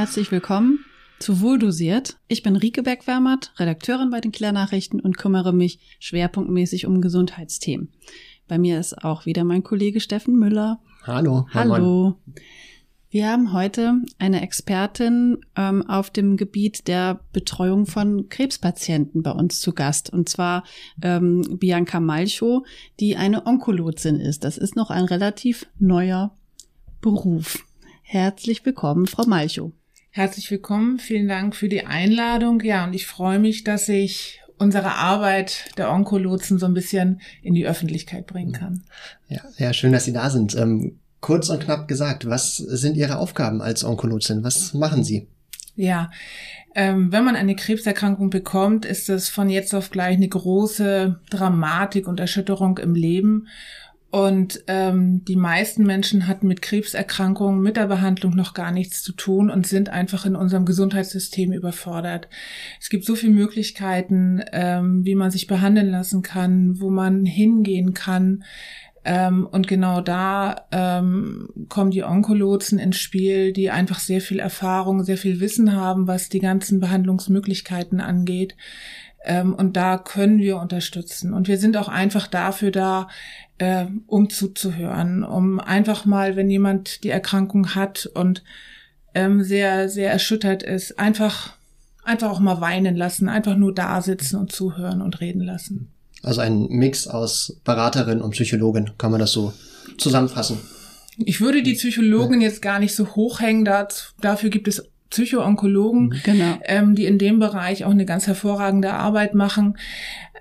herzlich willkommen zu Wohldosiert. Ich bin Rike Beckwermert, Redakteurin bei den Klärnachrichten und kümmere mich schwerpunktmäßig um Gesundheitsthemen. Bei mir ist auch wieder mein Kollege Steffen Müller. Hallo. Hallo. Wir haben heute eine Expertin ähm, auf dem Gebiet der Betreuung von Krebspatienten bei uns zu Gast. Und zwar ähm, Bianca Malchow, die eine Onkologin ist. Das ist noch ein relativ neuer Beruf. Herzlich willkommen, Frau Malchow. Herzlich willkommen. Vielen Dank für die Einladung. Ja, und ich freue mich, dass ich unsere Arbeit der Onkolotsen so ein bisschen in die Öffentlichkeit bringen kann. Ja, ja schön, dass Sie da sind. Ähm, kurz und knapp gesagt, was sind Ihre Aufgaben als Onkologin? Was machen Sie? Ja, ähm, wenn man eine Krebserkrankung bekommt, ist das von jetzt auf gleich eine große Dramatik und Erschütterung im Leben. Und ähm, die meisten Menschen hatten mit Krebserkrankungen, mit der Behandlung noch gar nichts zu tun und sind einfach in unserem Gesundheitssystem überfordert. Es gibt so viele Möglichkeiten, ähm, wie man sich behandeln lassen kann, wo man hingehen kann. Ähm, und genau da ähm, kommen die Onkolotsen ins Spiel, die einfach sehr viel Erfahrung, sehr viel Wissen haben, was die ganzen Behandlungsmöglichkeiten angeht. Ähm, und da können wir unterstützen. Und wir sind auch einfach dafür da, äh, um zuzuhören, um einfach mal, wenn jemand die Erkrankung hat und ähm, sehr, sehr erschüttert ist, einfach, einfach auch mal weinen lassen, einfach nur da sitzen und zuhören und reden lassen. Also ein Mix aus Beraterin und Psychologin, kann man das so zusammenfassen? Ich würde die Psychologin jetzt gar nicht so hochhängen, dafür gibt es Psychoonkologen, genau. ähm, die in dem Bereich auch eine ganz hervorragende Arbeit machen.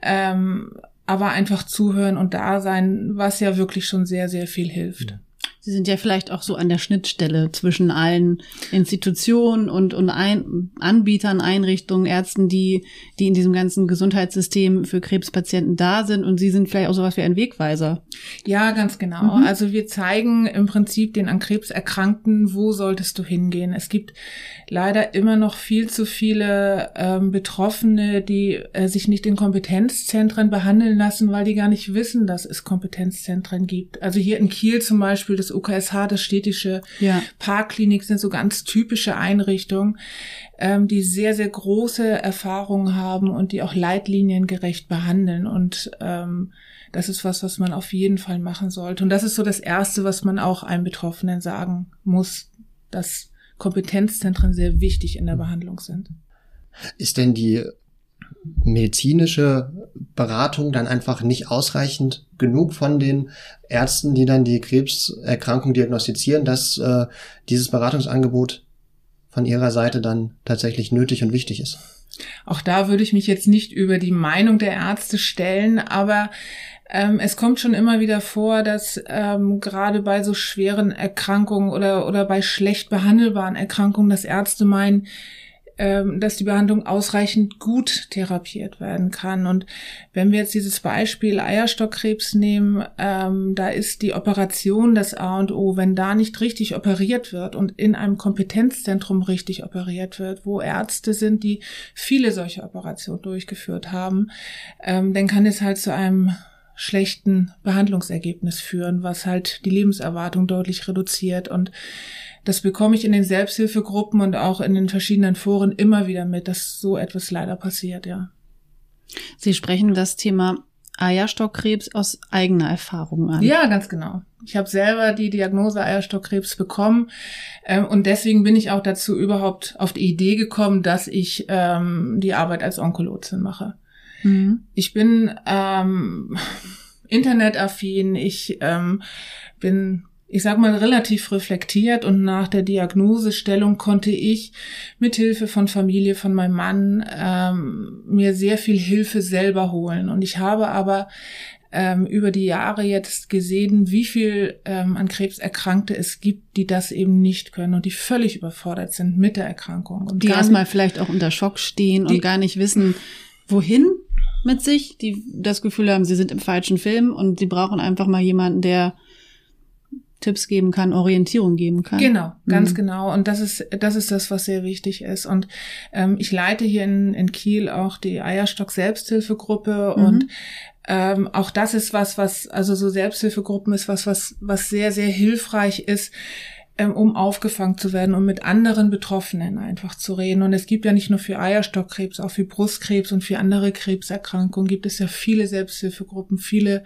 Ähm, aber einfach zuhören und da sein, was ja wirklich schon sehr, sehr viel hilft. Sie sind ja vielleicht auch so an der Schnittstelle zwischen allen Institutionen und, und ein, Anbietern, Einrichtungen, Ärzten, die, die in diesem ganzen Gesundheitssystem für Krebspatienten da sind. Und Sie sind vielleicht auch sowas wie ein Wegweiser. Ja, ganz genau. Mhm. Also wir zeigen im Prinzip den an Krebs Erkrankten, wo solltest du hingehen. Es gibt leider immer noch viel zu viele ähm, Betroffene, die äh, sich nicht in Kompetenzzentren behandeln lassen, weil die gar nicht wissen, dass es Kompetenzzentren gibt. Also hier in Kiel zum Beispiel, das UKSH, das städtische ja. Parkklinik sind so ganz typische Einrichtungen, ähm, die sehr, sehr große Erfahrungen haben und die auch leitliniengerecht behandeln. Und ähm, das ist was, was man auf jeden Fall machen sollte. Und das ist so das Erste, was man auch einem Betroffenen sagen muss, dass Kompetenzzentren sehr wichtig in der Behandlung sind. Ist denn die medizinische Beratung dann einfach nicht ausreichend genug von den Ärzten, die dann die Krebserkrankung diagnostizieren, dass äh, dieses Beratungsangebot von ihrer Seite dann tatsächlich nötig und wichtig ist. Auch da würde ich mich jetzt nicht über die Meinung der Ärzte stellen, aber ähm, es kommt schon immer wieder vor, dass ähm, gerade bei so schweren Erkrankungen oder, oder bei schlecht behandelbaren Erkrankungen, dass Ärzte meinen, dass die Behandlung ausreichend gut therapiert werden kann. Und wenn wir jetzt dieses Beispiel Eierstockkrebs nehmen, ähm, da ist die Operation das A und O. Wenn da nicht richtig operiert wird und in einem Kompetenzzentrum richtig operiert wird, wo Ärzte sind, die viele solche Operationen durchgeführt haben, ähm, dann kann es halt zu einem schlechten Behandlungsergebnis führen, was halt die Lebenserwartung deutlich reduziert und das bekomme ich in den Selbsthilfegruppen und auch in den verschiedenen Foren immer wieder mit, dass so etwas leider passiert, ja. Sie sprechen das Thema Eierstockkrebs aus eigener Erfahrung an. Ja, ganz genau. Ich habe selber die Diagnose Eierstockkrebs bekommen ähm, und deswegen bin ich auch dazu überhaupt auf die Idee gekommen, dass ich ähm, die Arbeit als Onkologin mache. Mhm. Ich bin ähm, internetaffin, ich ähm, bin ich sag mal, relativ reflektiert und nach der Diagnosestellung konnte ich mit Hilfe von Familie, von meinem Mann, ähm, mir sehr viel Hilfe selber holen. Und ich habe aber ähm, über die Jahre jetzt gesehen, wie viel ähm, an Krebs Erkrankte es gibt, die das eben nicht können und die völlig überfordert sind mit der Erkrankung. Und die erstmal vielleicht auch unter Schock stehen und gar nicht wissen, wohin mit sich, die das Gefühl haben, sie sind im falschen Film und sie brauchen einfach mal jemanden, der Tipps geben kann, Orientierung geben kann. Genau, ganz mhm. genau. Und das ist, das ist das, was sehr wichtig ist. Und ähm, ich leite hier in, in Kiel auch die Eierstock Selbsthilfegruppe mhm. und ähm, auch das ist was, was, also so Selbsthilfegruppen ist was, was, was sehr, sehr hilfreich ist, ähm, um aufgefangen zu werden, um mit anderen Betroffenen einfach zu reden. Und es gibt ja nicht nur für Eierstockkrebs, auch für Brustkrebs und für andere Krebserkrankungen gibt es ja viele Selbsthilfegruppen, viele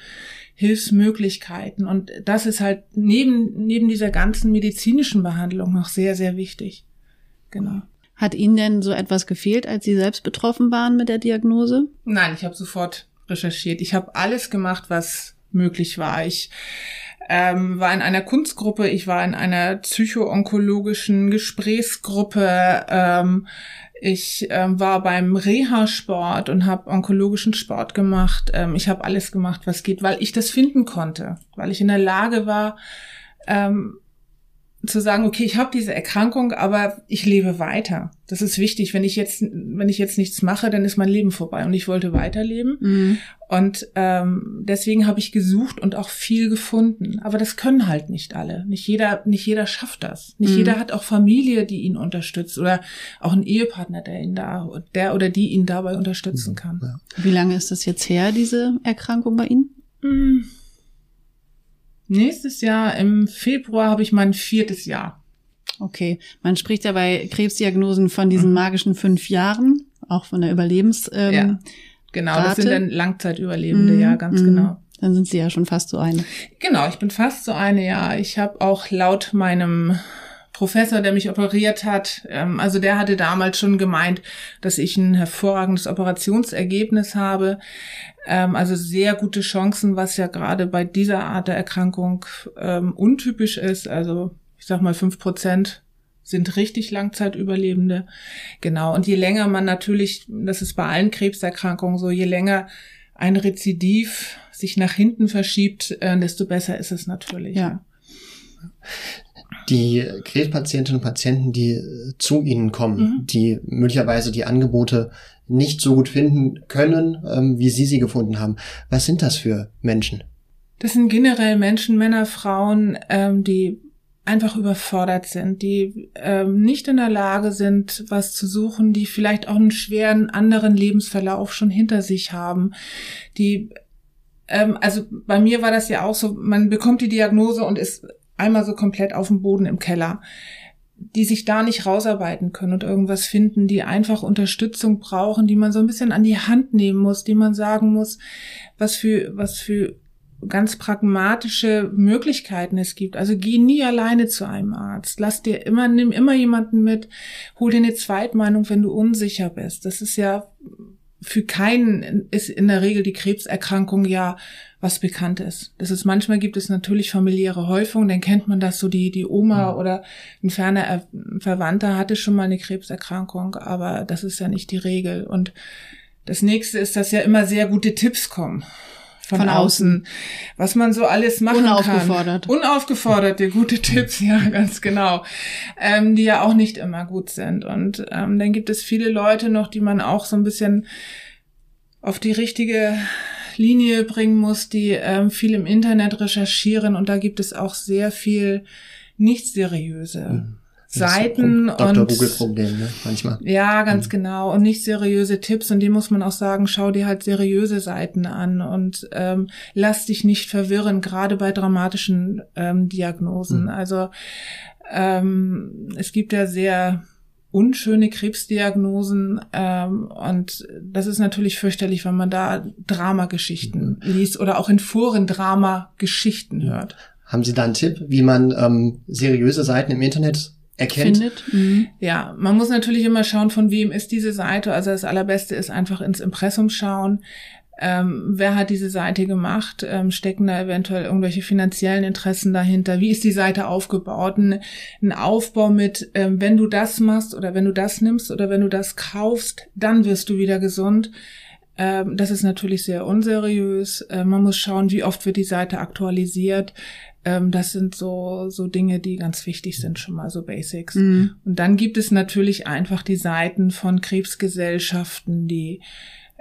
Hilfsmöglichkeiten. Und das ist halt neben, neben dieser ganzen medizinischen Behandlung noch sehr, sehr wichtig. Genau. Hat Ihnen denn so etwas gefehlt, als Sie selbst betroffen waren mit der Diagnose? Nein, ich habe sofort recherchiert. Ich habe alles gemacht, was möglich war. Ich ähm, war in einer Kunstgruppe, ich war in einer psychoonkologischen Gesprächsgruppe, ähm, ich ähm, war beim Reha-Sport und habe onkologischen Sport gemacht. Ähm, ich habe alles gemacht, was geht, weil ich das finden konnte, weil ich in der Lage war, ähm, zu sagen, okay, ich habe diese Erkrankung, aber ich lebe weiter. Das ist wichtig. Wenn ich jetzt, wenn ich jetzt nichts mache, dann ist mein Leben vorbei. Und ich wollte weiterleben. Mhm. Und ähm, deswegen habe ich gesucht und auch viel gefunden. Aber das können halt nicht alle. Nicht jeder, nicht jeder schafft das. Nicht mhm. jeder hat auch Familie, die ihn unterstützt oder auch einen Ehepartner, der ihn da, der oder die ihn dabei unterstützen mhm. kann. Wie lange ist das jetzt her, diese Erkrankung bei Ihnen? Mhm. Nächstes Jahr im Februar habe ich mein viertes Jahr. Okay, man spricht ja bei Krebsdiagnosen von diesen mhm. magischen fünf Jahren, auch von der Überlebens. Ähm, ja, genau, Rate. das sind dann Langzeitüberlebende, mhm. ja, ganz mhm. genau. Dann sind Sie ja schon fast so eine. Genau, ich bin fast so eine, ja. Ich habe auch laut meinem Professor, der mich operiert hat, ähm, also der hatte damals schon gemeint, dass ich ein hervorragendes Operationsergebnis habe. Ähm, also sehr gute Chancen, was ja gerade bei dieser Art der Erkrankung ähm, untypisch ist. Also ich sag mal fünf Prozent sind richtig Langzeitüberlebende. Genau. Und je länger man natürlich, das ist bei allen Krebserkrankungen so, je länger ein Rezidiv sich nach hinten verschiebt, äh, desto besser ist es natürlich. Ja. Die Krebspatientinnen und Patienten, die äh, zu Ihnen kommen, mhm. die möglicherweise die Angebote nicht so gut finden können, ähm, wie Sie sie gefunden haben. Was sind das für Menschen? Das sind generell Menschen, Männer, Frauen, ähm, die einfach überfordert sind, die ähm, nicht in der Lage sind, was zu suchen, die vielleicht auch einen schweren anderen Lebensverlauf schon hinter sich haben, die ähm, also bei mir war das ja auch so, man bekommt die Diagnose und ist einmal so komplett auf dem Boden im Keller die sich da nicht rausarbeiten können und irgendwas finden, die einfach Unterstützung brauchen, die man so ein bisschen an die Hand nehmen muss, die man sagen muss, was für, was für ganz pragmatische Möglichkeiten es gibt. Also geh nie alleine zu einem Arzt. Lass dir immer, nimm immer jemanden mit, hol dir eine Zweitmeinung, wenn du unsicher bist. Das ist ja für keinen ist in der Regel die Krebserkrankung ja was bekannt ist. Das ist manchmal gibt es natürlich familiäre Häufung, dann kennt man das so die die Oma mhm. oder ein ferner Verwandter hatte schon mal eine Krebserkrankung, aber das ist ja nicht die Regel und das nächste ist, dass ja immer sehr gute Tipps kommen von, von außen, was man so alles machen Unaufgefordert. kann. Unaufgeforderte, gute Tipps, ja, ganz genau, ähm, die ja auch nicht immer gut sind. Und ähm, dann gibt es viele Leute noch, die man auch so ein bisschen auf die richtige Linie bringen muss, die ähm, viel im Internet recherchieren und da gibt es auch sehr viel nicht seriöse. Mhm. Seiten Dr. und Google Problem, ne? manchmal. Ja, ganz mhm. genau und nicht seriöse Tipps und die muss man auch sagen, schau dir halt seriöse Seiten an und ähm, lass dich nicht verwirren, gerade bei dramatischen ähm, Diagnosen. Mhm. Also ähm, es gibt ja sehr unschöne Krebsdiagnosen ähm, und das ist natürlich fürchterlich, wenn man da Dramageschichten mhm. liest oder auch in Foren Dramageschichten hört. Haben Sie da einen Tipp, wie man ähm, seriöse Seiten im Internet erkennt. Findet. Mhm. Ja, man muss natürlich immer schauen, von wem ist diese Seite. Also das Allerbeste ist einfach ins Impressum schauen. Ähm, wer hat diese Seite gemacht? Ähm, stecken da eventuell irgendwelche finanziellen Interessen dahinter? Wie ist die Seite aufgebaut? Ein, ein Aufbau mit, ähm, wenn du das machst oder wenn du das nimmst oder wenn du das kaufst, dann wirst du wieder gesund. Ähm, das ist natürlich sehr unseriös. Äh, man muss schauen, wie oft wird die Seite aktualisiert. Ähm, das sind so, so Dinge, die ganz wichtig sind, schon mal so Basics. Mhm. Und dann gibt es natürlich einfach die Seiten von Krebsgesellschaften, die,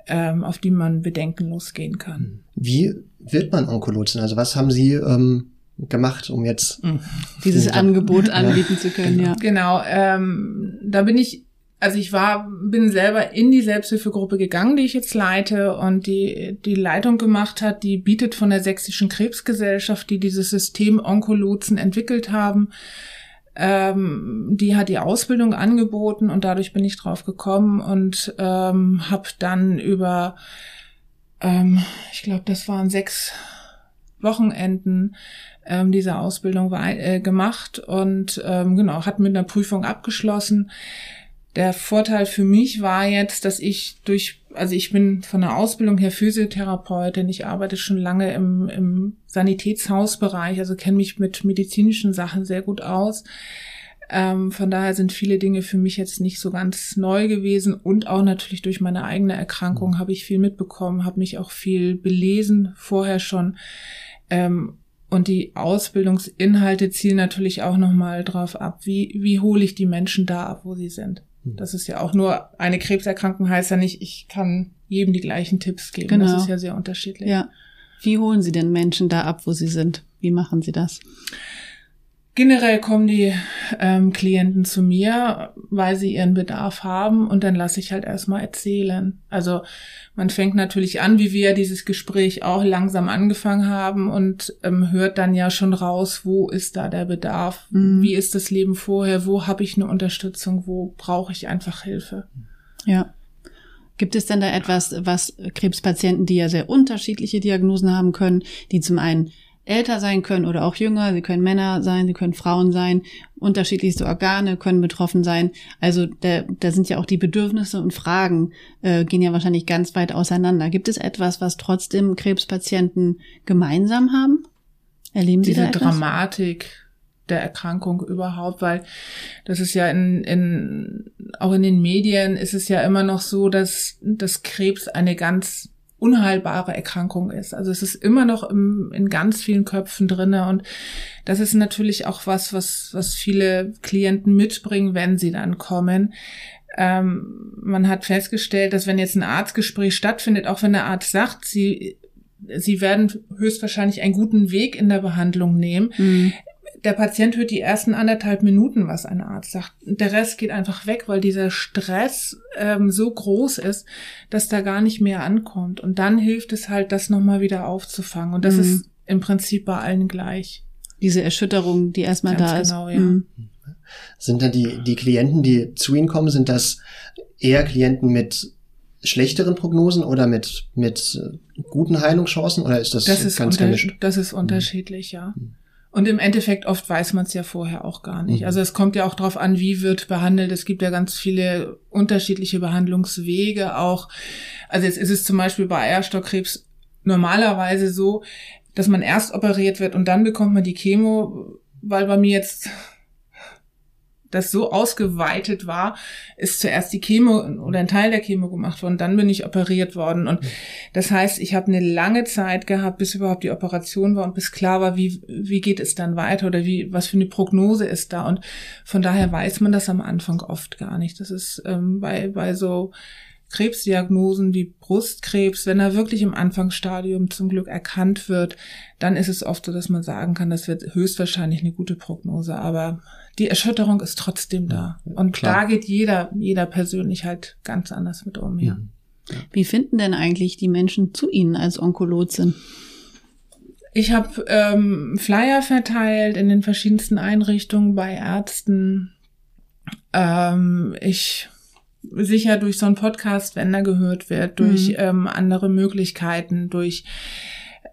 ähm, auf die man bedenkenlos gehen kann. Wie wird man Onkologin? Also was haben Sie ähm, gemacht, um jetzt mhm. dieses Angebot anbieten ja. zu können? Ja, genau. Ähm, da bin ich also ich war, bin selber in die Selbsthilfegruppe gegangen, die ich jetzt leite und die, die Leitung gemacht hat, die bietet von der Sächsischen Krebsgesellschaft, die dieses System Onkolotsen entwickelt haben, Ähm, die hat die Ausbildung angeboten und dadurch bin ich drauf gekommen und ähm, habe dann über, ähm, ich glaube, das waren sechs Wochenenden ähm, diese Ausbildung äh, gemacht und ähm, genau, hat mit einer Prüfung abgeschlossen. Der Vorteil für mich war jetzt, dass ich durch, also ich bin von der Ausbildung her Physiotherapeutin, ich arbeite schon lange im, im Sanitätshausbereich, also kenne mich mit medizinischen Sachen sehr gut aus. Ähm, von daher sind viele Dinge für mich jetzt nicht so ganz neu gewesen und auch natürlich durch meine eigene Erkrankung habe ich viel mitbekommen, habe mich auch viel belesen vorher schon. Ähm, und die Ausbildungsinhalte zielen natürlich auch nochmal drauf ab, wie, wie hole ich die Menschen da ab, wo sie sind. Hm. Das ist ja auch nur eine Krebserkrankung heißt ja nicht, ich kann jedem die gleichen Tipps geben. Genau. Das ist ja sehr unterschiedlich. Ja. Wie holen Sie denn Menschen da ab, wo sie sind? Wie machen Sie das? Generell kommen die ähm, Klienten zu mir, weil sie ihren Bedarf haben und dann lasse ich halt erstmal erzählen. Also man fängt natürlich an, wie wir dieses Gespräch auch langsam angefangen haben und ähm, hört dann ja schon raus, wo ist da der Bedarf, mhm. wie ist das Leben vorher, wo habe ich eine Unterstützung, wo brauche ich einfach Hilfe. Ja. Gibt es denn da etwas, was Krebspatienten, die ja sehr unterschiedliche Diagnosen haben können, die zum einen älter sein können oder auch jünger. Sie können Männer sein, sie können Frauen sein. Unterschiedlichste Organe können betroffen sein. Also da, da sind ja auch die Bedürfnisse und Fragen äh, gehen ja wahrscheinlich ganz weit auseinander. Gibt es etwas, was trotzdem Krebspatienten gemeinsam haben? Erleben Sie Diese da etwas? Dramatik der Erkrankung überhaupt, weil das ist ja in, in auch in den Medien ist es ja immer noch so, dass, dass Krebs eine ganz unheilbare Erkrankung ist. Also es ist immer noch im, in ganz vielen Köpfen drinne und das ist natürlich auch was, was, was viele Klienten mitbringen, wenn sie dann kommen. Ähm, man hat festgestellt, dass wenn jetzt ein Arztgespräch stattfindet, auch wenn der Arzt sagt, sie Sie werden höchstwahrscheinlich einen guten Weg in der Behandlung nehmen. Mhm der Patient hört die ersten anderthalb Minuten, was ein Arzt sagt. Der Rest geht einfach weg, weil dieser Stress ähm, so groß ist, dass da gar nicht mehr ankommt. Und dann hilft es halt, das nochmal wieder aufzufangen. Und das mhm. ist im Prinzip bei allen gleich. Diese Erschütterung, die erstmal da ist. Genau, ja. Mhm. Sind denn die, die Klienten, die zu Ihnen kommen, sind das eher Klienten mit schlechteren Prognosen oder mit, mit guten Heilungschancen oder ist das, das ist ganz gemischt? Das ist unterschiedlich, ja. Mhm. Und im Endeffekt oft weiß man es ja vorher auch gar nicht. Mhm. Also es kommt ja auch darauf an, wie wird behandelt. Es gibt ja ganz viele unterschiedliche Behandlungswege auch. Also jetzt ist es zum Beispiel bei Eierstockkrebs normalerweise so, dass man erst operiert wird und dann bekommt man die Chemo, weil bei mir jetzt das so ausgeweitet war, ist zuerst die Chemo oder ein Teil der Chemo gemacht worden, dann bin ich operiert worden. Und das heißt, ich habe eine lange Zeit gehabt, bis überhaupt die Operation war und bis klar war, wie, wie geht es dann weiter oder wie, was für eine Prognose ist da. Und von daher weiß man das am Anfang oft gar nicht. Das ist ähm, bei, bei so Krebsdiagnosen wie Brustkrebs, wenn er wirklich im Anfangsstadium zum Glück erkannt wird, dann ist es oft so, dass man sagen kann, das wird höchstwahrscheinlich eine gute Prognose. Aber die Erschütterung ist trotzdem da. Und Klar. da geht jeder, jeder persönlich halt ganz anders mit um, ja. Mhm. Wie finden denn eigentlich die Menschen zu Ihnen als Onkologin? Ich habe ähm, Flyer verteilt in den verschiedensten Einrichtungen bei Ärzten. Ähm, ich sicher durch so einen Podcast, wenn er gehört wird, durch mhm. ähm, andere Möglichkeiten, durch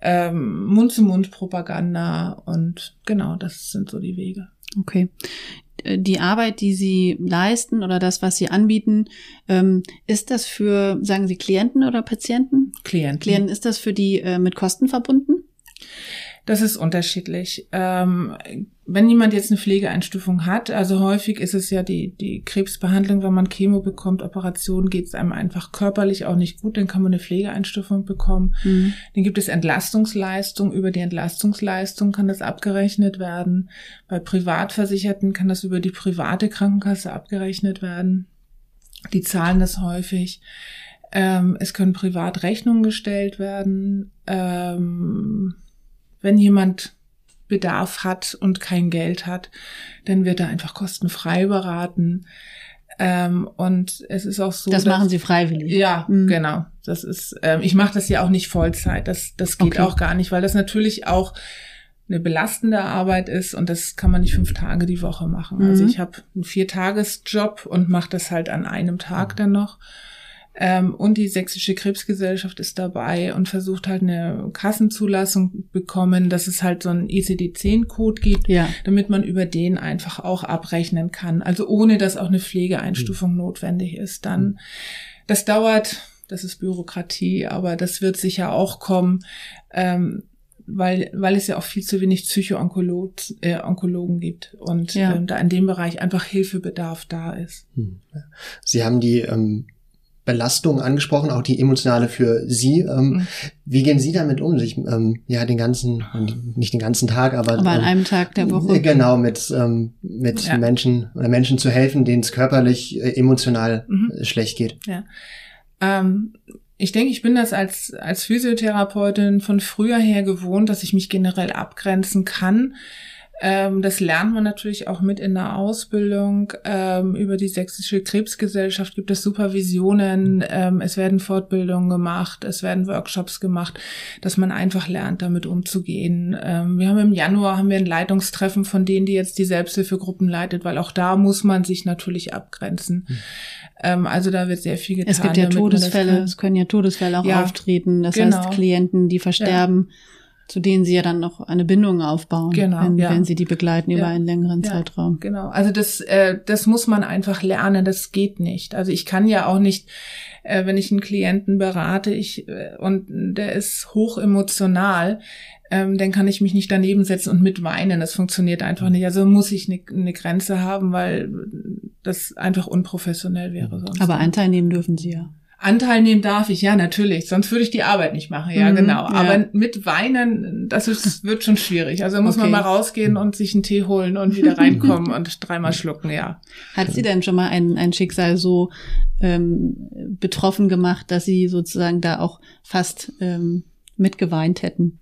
ähm, Mund-zu-Mund-Propaganda und genau, das sind so die Wege. Okay. Äh, die Arbeit, die Sie leisten oder das, was Sie anbieten, ähm, ist das für, sagen Sie, Klienten oder Patienten? Klienten. Klienten, ist das für die äh, mit Kosten verbunden? Das ist unterschiedlich. Ähm, wenn jemand jetzt eine Pflegeeinstufung hat, also häufig ist es ja die, die Krebsbehandlung, wenn man Chemo bekommt, Operation, geht es einem einfach körperlich auch nicht gut, dann kann man eine Pflegeeinstufung bekommen. Mhm. Dann gibt es Entlastungsleistung, über die Entlastungsleistung kann das abgerechnet werden. Bei Privatversicherten kann das über die private Krankenkasse abgerechnet werden. Die zahlen das häufig. Ähm, es können Privatrechnungen gestellt werden. Ähm, wenn jemand Bedarf hat und kein Geld hat, dann wird er einfach kostenfrei beraten. Ähm, und es ist auch so. Das dass, machen Sie freiwillig. Ja, mhm. genau. Das ist. Ähm, ich mache das ja auch nicht Vollzeit. Das das geht okay. auch gar nicht, weil das natürlich auch eine belastende Arbeit ist und das kann man nicht fünf Tage die Woche machen. Also Mhm. ich habe einen Viertagesjob und mache das halt an einem Tag dann noch. Ähm, und die Sächsische Krebsgesellschaft ist dabei und versucht halt eine Kassenzulassung bekommen, dass es halt so einen ICD-10-Code gibt, Ja. damit man über den einfach auch abrechnen kann. Also ohne, dass auch eine Pflegeeinstufung notwendig ist. Dann, das dauert, das ist Bürokratie, aber das wird sicher auch kommen, ähm, weil, weil es ja auch viel zu wenig Psycho-Onkologen äh, Onkologen gibt und Ja. ähm, da in dem Bereich einfach Hilfebedarf da ist. Hm. Sie haben die ähm, Belastung angesprochen, auch die emotionale für Sie. Ähm, Mhm. Wie gehen Sie damit um, sich ähm, ja den ganzen, nicht den ganzen Tag, aber, Aber an ähm, einem Tag der Woche. genau mit ähm, mit Ja. Menschen oder Menschen zu helfen, denen es körperlich, äh, emotional Mhm. äh, schlecht geht. Ähm, ich denke, ich bin das als, als Physiotherapeutin von früher her gewohnt, dass ich mich generell abgrenzen kann. Ähm, das lernt man natürlich auch mit in der Ausbildung. Ähm, über die Sächsische Krebsgesellschaft gibt es Supervisionen, ähm, es werden Fortbildungen gemacht, es werden Workshops gemacht, dass man einfach lernt, damit umzugehen. Ähm, wir haben im Januar haben wir ein Leitungstreffen von denen, die jetzt die Selbsthilfegruppen leitet, weil auch da muss man sich natürlich abgrenzen. Ähm, also da wird sehr viel getan. Es gibt ja Todesfälle, es können ja Todesfälle auch Ja, auftreten. Das genau. heißt, Klienten, die versterben, zu denen sie ja dann noch eine Bindung aufbauen, Genau, wenn, ja. wenn sie die begleiten über Ja, einen längeren ja. Zeitraum. Genau, also das, äh, das muss man einfach lernen, das geht nicht. Also ich kann ja auch nicht, äh, wenn ich einen Klienten berate ich, äh, und der ist hoch emotional, ähm, dann kann ich mich nicht daneben setzen und mitweinen. Das funktioniert einfach nicht. Also muss ich eine, eine Grenze haben, weil das einfach unprofessionell wäre sonst. Aber Anteil nehmen dürfen sie ja. Anteil nehmen darf ich, ja, natürlich. Sonst würde ich die Arbeit nicht machen. Ja, Mhm, genau. ja. Aber mit Weinen, das ist, wird schon schwierig. Also muss man Okay. mal rausgehen und sich einen Tee holen und wieder reinkommen und dreimal schlucken, ja. Hat sie denn schon mal ein, ein Schicksal so ähm, betroffen gemacht, dass sie sozusagen da auch fast ähm, mitgeweint hätten?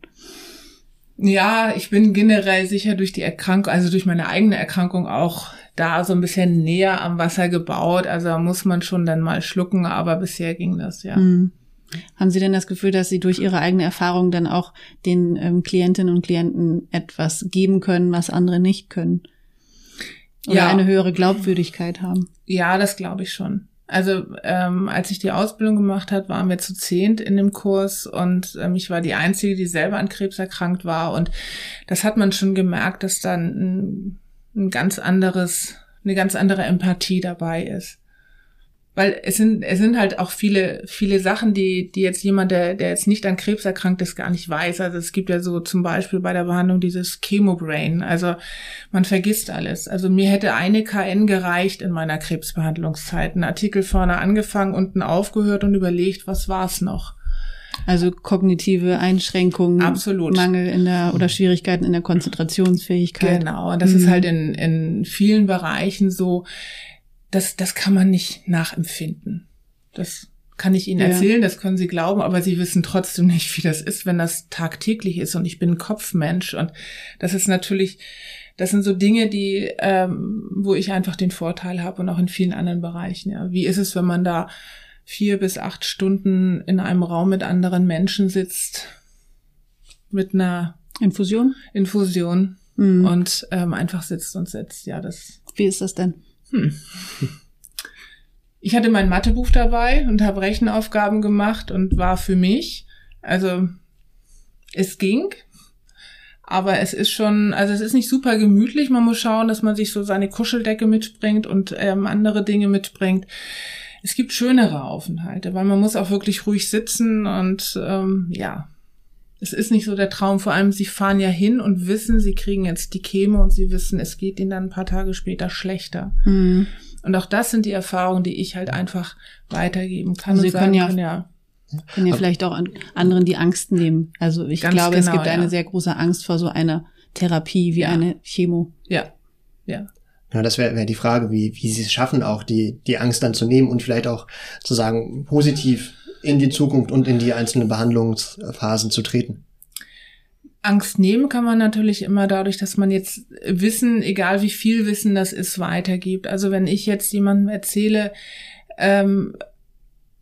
Ja, ich bin generell sicher durch die Erkrankung, also durch meine eigene Erkrankung auch da so ein bisschen näher am Wasser gebaut. Also muss man schon dann mal schlucken, aber bisher ging das, ja. Hm. Haben Sie denn das Gefühl, dass Sie durch Ihre eigene Erfahrung dann auch den ähm, Klientinnen und Klienten etwas geben können, was andere nicht können? Oder Ja. eine höhere Glaubwürdigkeit haben? Ja, das glaube ich schon. Also ähm, als ich die Ausbildung gemacht hat, waren wir zu zehnt in dem Kurs und ähm, ich war die Einzige, die selber an Krebs erkrankt war. Und das hat man schon gemerkt, dass dann ein, ein ganz anderes, eine ganz andere Empathie dabei ist. Weil es sind, es sind halt auch viele, viele Sachen, die, die jetzt jemand, der, der jetzt nicht an Krebs erkrankt ist, gar nicht weiß. Also es gibt ja so zum Beispiel bei der Behandlung dieses Chemobrain. Also man vergisst alles. Also mir hätte eine KN gereicht in meiner Krebsbehandlungszeit. Ein Artikel vorne angefangen, unten aufgehört und überlegt, was war's noch. Also kognitive Einschränkungen, Absolut. Mangel in der oder Schwierigkeiten in der Konzentrationsfähigkeit. Genau. Und das Mhm. ist halt in, in vielen Bereichen so, das, das kann man nicht nachempfinden. Das kann ich Ihnen Ja. erzählen, das können Sie glauben, aber Sie wissen trotzdem nicht, wie das ist, wenn das tagtäglich ist. Und ich bin Kopfmensch und das ist natürlich, das sind so Dinge, die, ähm, wo ich einfach den Vorteil habe und auch in vielen anderen Bereichen. Ja, wie ist es, wenn man da vier bis acht Stunden in einem Raum mit anderen Menschen sitzt, mit einer Infusion? Infusion Mhm. und ähm, einfach sitzt und sitzt. Ja, das. Wie ist das denn? Hm. Ich hatte mein Mathebuch dabei und habe Rechenaufgaben gemacht und war für mich. Also es ging, aber es ist schon, also es ist nicht super gemütlich. Man muss schauen, dass man sich so seine Kuscheldecke mitbringt und ähm, andere Dinge mitbringt. Es gibt schönere Aufenthalte, weil man muss auch wirklich ruhig sitzen und ähm, ja, es ist nicht so der Traum. Vor allem, sie fahren ja hin und wissen, sie kriegen jetzt die Chemo und sie wissen, es geht ihnen dann ein paar Tage später schlechter. Mhm. Und auch das sind die Erfahrungen, die ich halt einfach weitergeben kann. Also und Sie sagen können ja- kann, ja, Können ja vielleicht auch an anderen die Angst nehmen. Also ich glaube, es genau, gibt eine ja. sehr große Angst vor so einer Therapie wie Ja. eine Chemo. ja, ja. Ja, das wäre wär die Frage, wie, wie sie es schaffen, auch die, die Angst dann zu nehmen und vielleicht auch zu sagen, positiv in die Zukunft und in die einzelnen Behandlungsphasen zu treten. Angst nehmen kann man natürlich immer dadurch, dass man jetzt Wissen, egal wie viel Wissen das ist, weitergibt. Also wenn ich jetzt jemandem erzähle, ähm,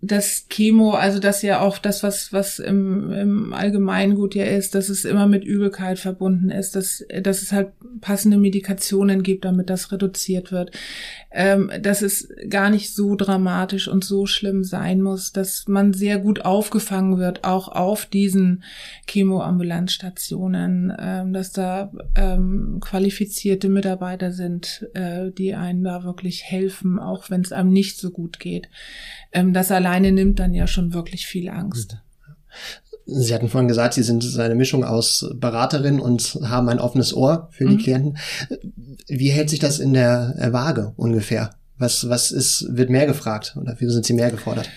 das Chemo, also das ja auch das, was, was im, im Allgemeingut ja ist, dass es immer mit Übelkeit verbunden ist, dass, dass es halt passende Medikationen gibt, damit das reduziert wird, ähm, dass es gar nicht so dramatisch und so schlimm sein muss, dass man sehr gut aufgefangen wird, auch auf diesen Chemoambulanzstationen, ähm, dass da ähm, qualifizierte Mitarbeiter sind, äh, die einen da wirklich helfen, auch wenn es einem nicht so gut geht. Ähm, das alleine nimmt dann ja schon wirklich viel Angst. Sie hatten vorhin gesagt, Sie sind eine Mischung aus Beraterin und haben ein offenes Ohr für die mhm. Klienten. Wie hält sich das in der Waage ungefähr? Was, was ist, wird mehr gefragt oder wie sind Sie mehr gefordert?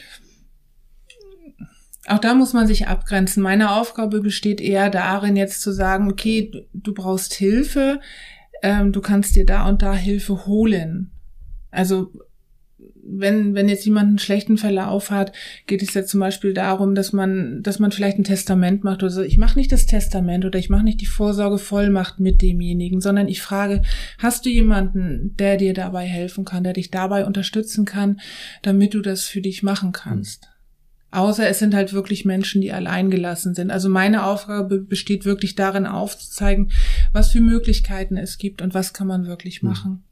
Auch da muss man sich abgrenzen. Meine Aufgabe besteht eher darin, jetzt zu sagen, okay, du brauchst Hilfe, ähm, du kannst dir da und da Hilfe holen. Also wenn, wenn jetzt jemand einen schlechten Verlauf hat, geht es ja zum Beispiel darum, dass man, dass man vielleicht ein Testament macht oder so. Ich mache nicht das Testament oder ich mache nicht die Vorsorgevollmacht mit demjenigen, sondern ich frage, hast du jemanden, der dir dabei helfen kann, der dich dabei unterstützen kann, damit du das für dich machen kannst? Außer es sind halt wirklich Menschen, die allein gelassen sind. Also meine Aufgabe besteht wirklich darin aufzuzeigen, was für Möglichkeiten es gibt und was kann man wirklich hm. machen.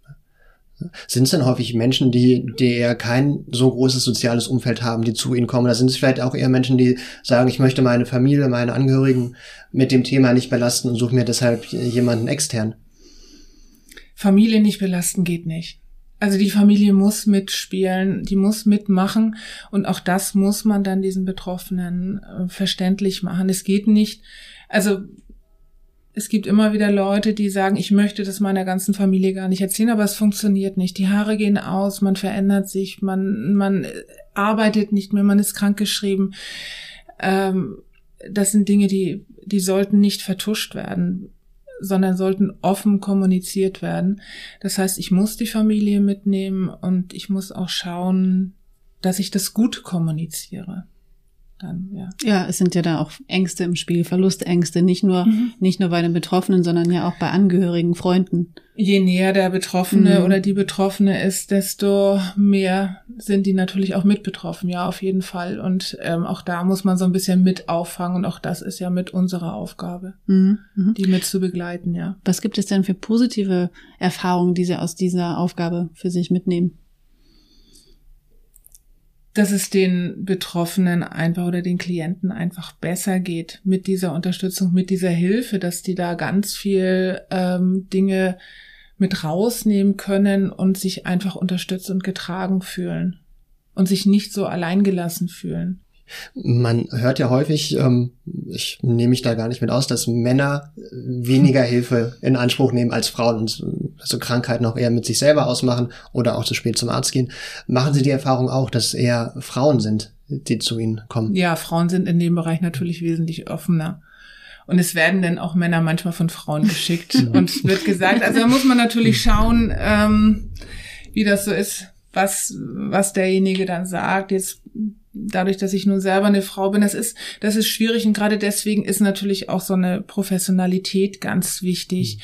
Sind es denn häufig Menschen, die, die eher kein so großes soziales Umfeld haben, die zu ihnen kommen? Oder sind es vielleicht auch eher Menschen, die sagen, ich möchte meine Familie, meine Angehörigen mit dem Thema nicht belasten und suche mir deshalb jemanden extern? Familie nicht belasten geht nicht. Also die Familie muss mitspielen, die muss mitmachen und auch das muss man dann diesen Betroffenen äh, verständlich machen. Es geht nicht, also es gibt immer wieder Leute, die sagen, ich möchte das meiner ganzen Familie gar nicht erzählen, aber es funktioniert nicht. Die Haare gehen aus, man verändert sich, man, man arbeitet nicht mehr, man ist krankgeschrieben. Ähm, das sind Dinge, die, die sollten nicht vertuscht werden, sondern sollten offen kommuniziert werden. Das heißt, ich muss die Familie mitnehmen und ich muss auch schauen, dass ich das gut kommuniziere dann, ja. Ja, es sind ja da auch Ängste im Spiel, Verlustängste, nicht nur, mhm. nicht nur bei den Betroffenen, sondern ja auch bei Angehörigen, Freunden. Je näher der Betroffene mhm. oder die Betroffene ist, desto mehr sind die natürlich auch mit betroffen, ja, auf jeden Fall. Und ähm, auch da muss man so ein bisschen mit auffangen und auch das ist ja mit unserer Aufgabe, mhm. mhm. die mit zu begleiten, ja. Was gibt es denn für positive Erfahrungen, die Sie aus dieser Aufgabe für sich mitnehmen? Dass es den Betroffenen einfach oder den Klienten einfach besser geht mit dieser Unterstützung, mit dieser Hilfe, dass die da ganz viel ähm, Dinge mit rausnehmen können und sich einfach unterstützt und getragen fühlen und sich nicht so alleingelassen fühlen. Man hört ja häufig, ähm, ich nehme mich da gar nicht mit aus, dass Männer weniger Hilfe in Anspruch nehmen als Frauen und also Krankheiten auch eher mit sich selber ausmachen oder auch zu spät zum Arzt gehen. Machen Sie die Erfahrung auch, dass eher Frauen sind, die zu Ihnen kommen? Ja, Frauen sind in dem Bereich natürlich wesentlich offener. Und es werden dann auch Männer manchmal von Frauen geschickt und wird gesagt, also da muss man natürlich schauen, ähm, wie das so ist, was, was derjenige dann sagt. Jetzt dadurch, dass ich nun selber eine Frau bin, das ist, das ist schwierig und gerade deswegen ist natürlich auch so eine Professionalität ganz wichtig, mhm.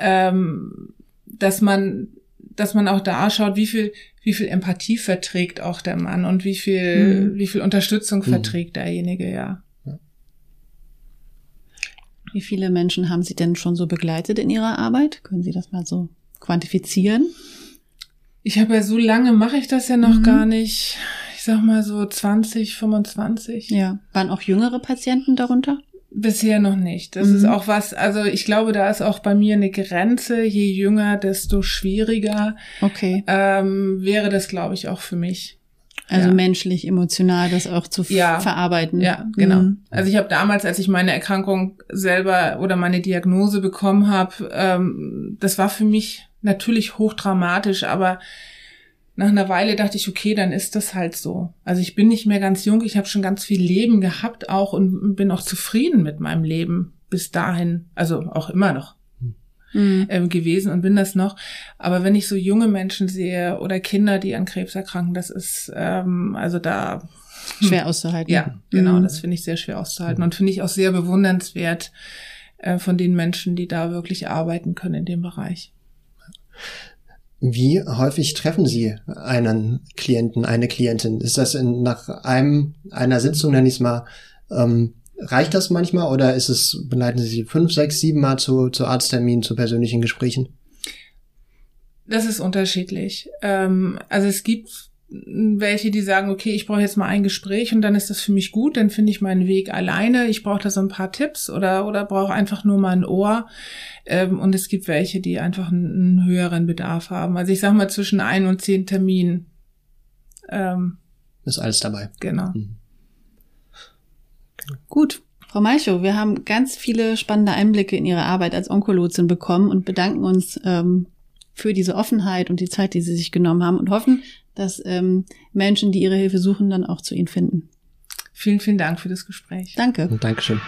ähm, dass man, dass man auch da schaut, wie viel, wie viel Empathie verträgt auch der Mann und wie viel, mhm. wie viel Unterstützung mhm. verträgt derjenige, ja. Wie viele Menschen haben Sie denn schon so begleitet in Ihrer Arbeit? Können Sie das mal so quantifizieren? Ich habe ja so lange mache ich das ja noch mhm. gar nicht sag mal so 20, 25. Ja. Waren auch jüngere Patienten darunter? Bisher noch nicht. Das mhm. ist auch was, also ich glaube, da ist auch bei mir eine Grenze. Je jünger, desto schwieriger. Okay. Ähm, wäre das, glaube ich, auch für mich. Also ja. menschlich, emotional das auch zu ja. verarbeiten. Ja, genau. Mhm. Also ich habe damals, als ich meine Erkrankung selber oder meine Diagnose bekommen habe, ähm, das war für mich natürlich hochdramatisch, aber nach einer Weile dachte ich, okay, dann ist das halt so. Also ich bin nicht mehr ganz jung, ich habe schon ganz viel Leben gehabt auch und bin auch zufrieden mit meinem Leben bis dahin, also auch immer noch mhm. ähm, gewesen und bin das noch. Aber wenn ich so junge Menschen sehe oder Kinder, die an Krebs erkranken, das ist ähm, also da schwer auszuhalten. Ja, genau, mhm. das finde ich sehr schwer auszuhalten und finde ich auch sehr bewundernswert äh, von den Menschen, die da wirklich arbeiten können in dem Bereich. Wie häufig treffen Sie einen Klienten, eine Klientin? Ist das in, nach einem einer Sitzung, nenne ich es mal, ähm, reicht das manchmal oder ist es, beleiten Sie fünf, sechs, sieben Mal zu, zu Arztterminen, zu persönlichen Gesprächen? Das ist unterschiedlich. Ähm, also es gibt welche, die sagen, okay, ich brauche jetzt mal ein Gespräch und dann ist das für mich gut, dann finde ich meinen Weg alleine. Ich brauche da so ein paar Tipps oder, oder brauche einfach nur mal ein Ohr. Ähm, und es gibt welche, die einfach einen, einen, höheren Bedarf haben. Also ich sag mal zwischen ein und zehn Terminen. Ähm, ist alles dabei. Genau. Mhm. Gut. Frau Malchow, wir haben ganz viele spannende Einblicke in Ihre Arbeit als Onkologin bekommen und bedanken uns ähm, für diese Offenheit und die Zeit, die Sie sich genommen haben und hoffen, dass ähm, Menschen, die ihre Hilfe suchen, dann auch zu ihnen finden. Vielen, vielen Dank für das Gespräch. Danke. Und Dankeschön.